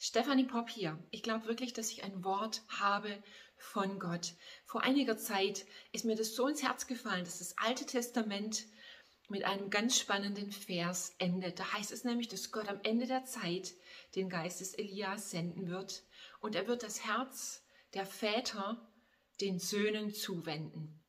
Stephanie Popp hier. Ich glaube wirklich, dass ich ein Wort habe von Gott. Vor einiger Zeit ist mir das so ins Herz gefallen, dass das Alte Testament mit einem ganz spannenden Vers endet. Da heißt es nämlich, dass Gott am Ende der Zeit den Geist des Elias senden wird und er wird das Herz der Väter den Söhnen zuwenden.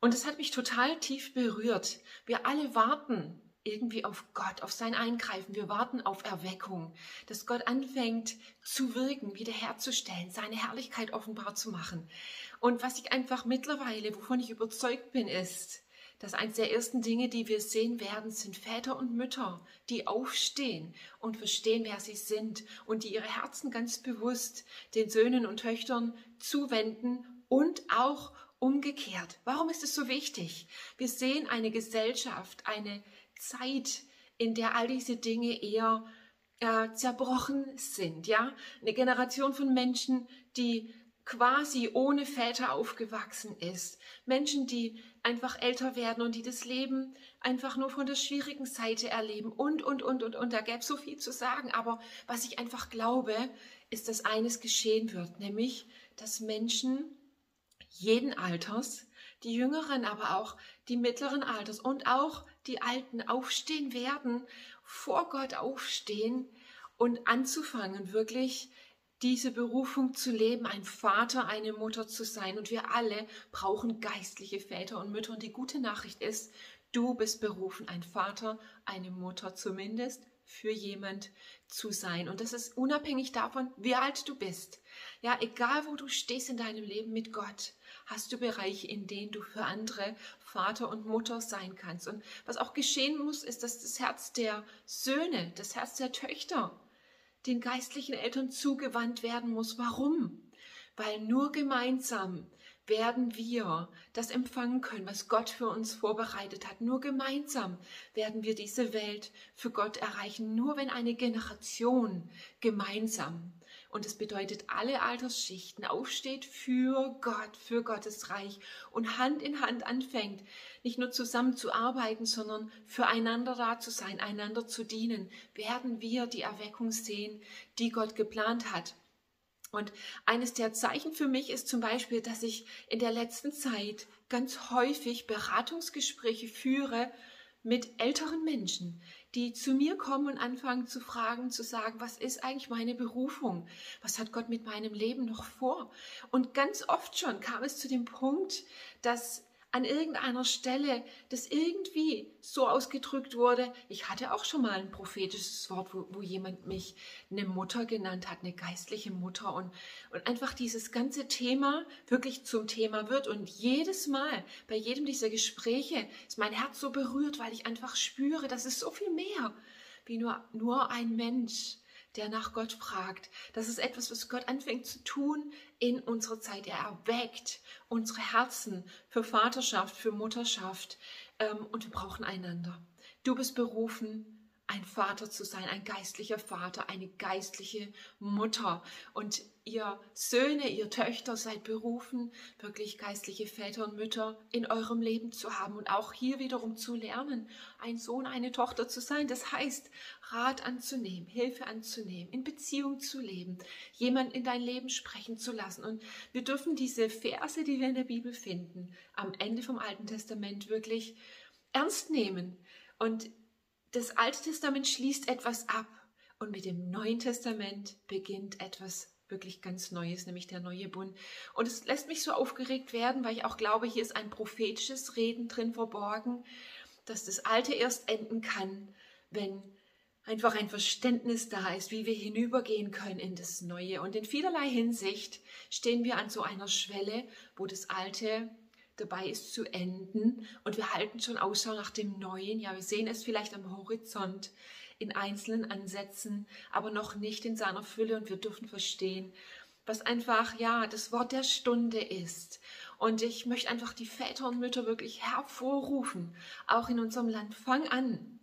Und das hat mich total tief berührt. Wir alle warten irgendwie auf Gott, auf sein Eingreifen. Wir warten auf Erweckung, dass Gott anfängt zu wirken, wiederherzustellen, seine Herrlichkeit offenbar zu machen. Und was ich einfach mittlerweile, wovon ich überzeugt bin, ist, dass eines der ersten Dinge, die wir sehen werden, sind Väter und Mütter, die aufstehen und verstehen, wer sie sind und die ihre Herzen ganz bewusst den Söhnen und Töchtern zuwenden und auch umgekehrt. Warum ist es so wichtig? Wir sehen eine Gesellschaft, eine Zeit, in der all diese Dinge eher äh, zerbrochen sind, ja? Eine Generation von Menschen, die quasi ohne Väter aufgewachsen ist. Menschen, die einfach älter werden und die das Leben einfach nur von der schwierigen Seite erleben und, und, und, und, und. Da gäbe es so viel zu sagen. Aber was ich einfach glaube, ist, dass eines geschehen wird, nämlich, dass Menschen jeden Alters, die Jüngeren, aber auch die mittleren Alters und auch die Alten aufstehen werden, vor Gott aufstehen und anzufangen, wirklich diese Berufung zu leben, ein Vater, eine Mutter zu sein. Und wir alle brauchen geistliche Väter und Mütter. Und die gute Nachricht ist, du bist berufen, ein Vater, eine Mutter zumindest für jemand zu sein. Und das ist unabhängig davon, wie alt du bist. Ja, egal wo du stehst in deinem Leben mit Gott, hast du Bereiche, in denen du für andere Vater und Mutter sein kannst. Und was auch geschehen muss, ist, dass das Herz der Söhne, das Herz der Töchter den geistlichen Eltern zugewandt werden muss. Warum? Weil nur gemeinsam werden wir das empfangen können, was Gott für uns vorbereitet hat. Nur gemeinsam werden wir diese Welt für Gott erreichen. Nur wenn eine Generation gemeinsam und es bedeutet alle Altersschichten aufsteht für Gott, für Gottes Reich und Hand in Hand anfängt, nicht nur zusammen zu arbeiten, sondern füreinander da zu sein, einander zu dienen, werden wir die Erweckung sehen, die Gott geplant hat. Und eines der Zeichen für mich ist zum Beispiel, dass ich in der letzten Zeit ganz häufig Beratungsgespräche führe mit älteren Menschen, die zu mir kommen und anfangen zu fragen, zu sagen, was ist eigentlich meine Berufung? Was hat Gott mit meinem Leben noch vor? Und ganz oft schon kam es zu dem Punkt, dass an irgendeiner Stelle das irgendwie so ausgedrückt wurde. Ich hatte auch schon mal ein prophetisches Wort, wo, wo jemand mich eine Mutter genannt hat, eine geistliche Mutter und, und einfach dieses ganze Thema wirklich zum Thema wird. Und jedes Mal, bei jedem dieser Gespräche, ist mein Herz so berührt, weil ich einfach spüre, das ist so viel mehr wie nur, nur ein Mensch der nach Gott fragt. Das ist etwas, was Gott anfängt zu tun in unserer Zeit. Er erweckt unsere Herzen für Vaterschaft, für Mutterschaft ähm, und wir brauchen einander. Du bist berufen, ein Vater zu sein, ein geistlicher Vater, eine geistliche Mutter. Und ihr Söhne, ihr Töchter seid berufen, wirklich geistliche Väter und Mütter in eurem Leben zu haben und auch hier wiederum zu lernen, ein Sohn, eine Tochter zu sein. Das heißt, Rat anzunehmen, Hilfe anzunehmen, in Beziehung zu leben, jemand in dein Leben sprechen zu lassen. Und wir dürfen diese Verse, die wir in der Bibel finden, am Ende vom Alten Testament wirklich ernst nehmen und das Alte Testament schließt etwas ab und mit dem Neuen Testament beginnt etwas wirklich ganz Neues, nämlich der neue Bund. Und es lässt mich so aufgeregt werden, weil ich auch glaube, hier ist ein prophetisches Reden drin verborgen, dass das Alte erst enden kann, wenn einfach ein Verständnis da ist, wie wir hinübergehen können in das Neue. Und in vielerlei Hinsicht stehen wir an so einer Schwelle, wo das Alte dabei ist zu enden und wir halten schon Ausschau nach dem Neuen. Ja, wir sehen es vielleicht am Horizont in einzelnen Ansätzen, aber noch nicht in seiner Fülle und wir dürfen verstehen, was einfach, ja, das Wort der Stunde ist. Und ich möchte einfach die Väter und Mütter wirklich hervorrufen, auch in unserem Land. Fang an,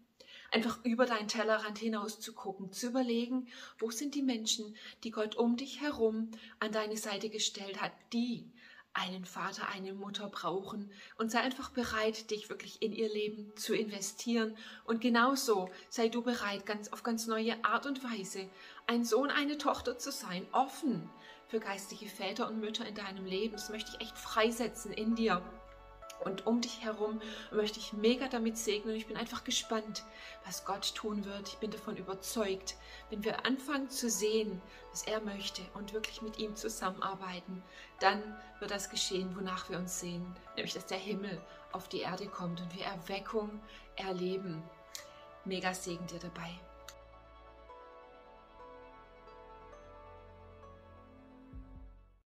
einfach über deinen Tellerrand hinaus zu gucken, zu überlegen, wo sind die Menschen, die Gott um dich herum an deine Seite gestellt hat, die einen Vater, eine Mutter brauchen und sei einfach bereit, dich wirklich in ihr Leben zu investieren. Und genauso sei du bereit, ganz auf ganz neue Art und Weise ein Sohn, eine Tochter zu sein, offen für geistliche Väter und Mütter in deinem Leben. Das möchte ich echt freisetzen in dir und um dich herum möchte ich mega damit segnen. Ich bin einfach gespannt, was Gott tun wird. Ich bin davon überzeugt, wenn wir anfangen zu sehen, was er möchte und wirklich mit ihm zusammenarbeiten, dann wird das geschehen, wonach wir uns sehen, nämlich dass der Himmel auf die Erde kommt und wir Erweckung erleben. Mega Segen dir dabei.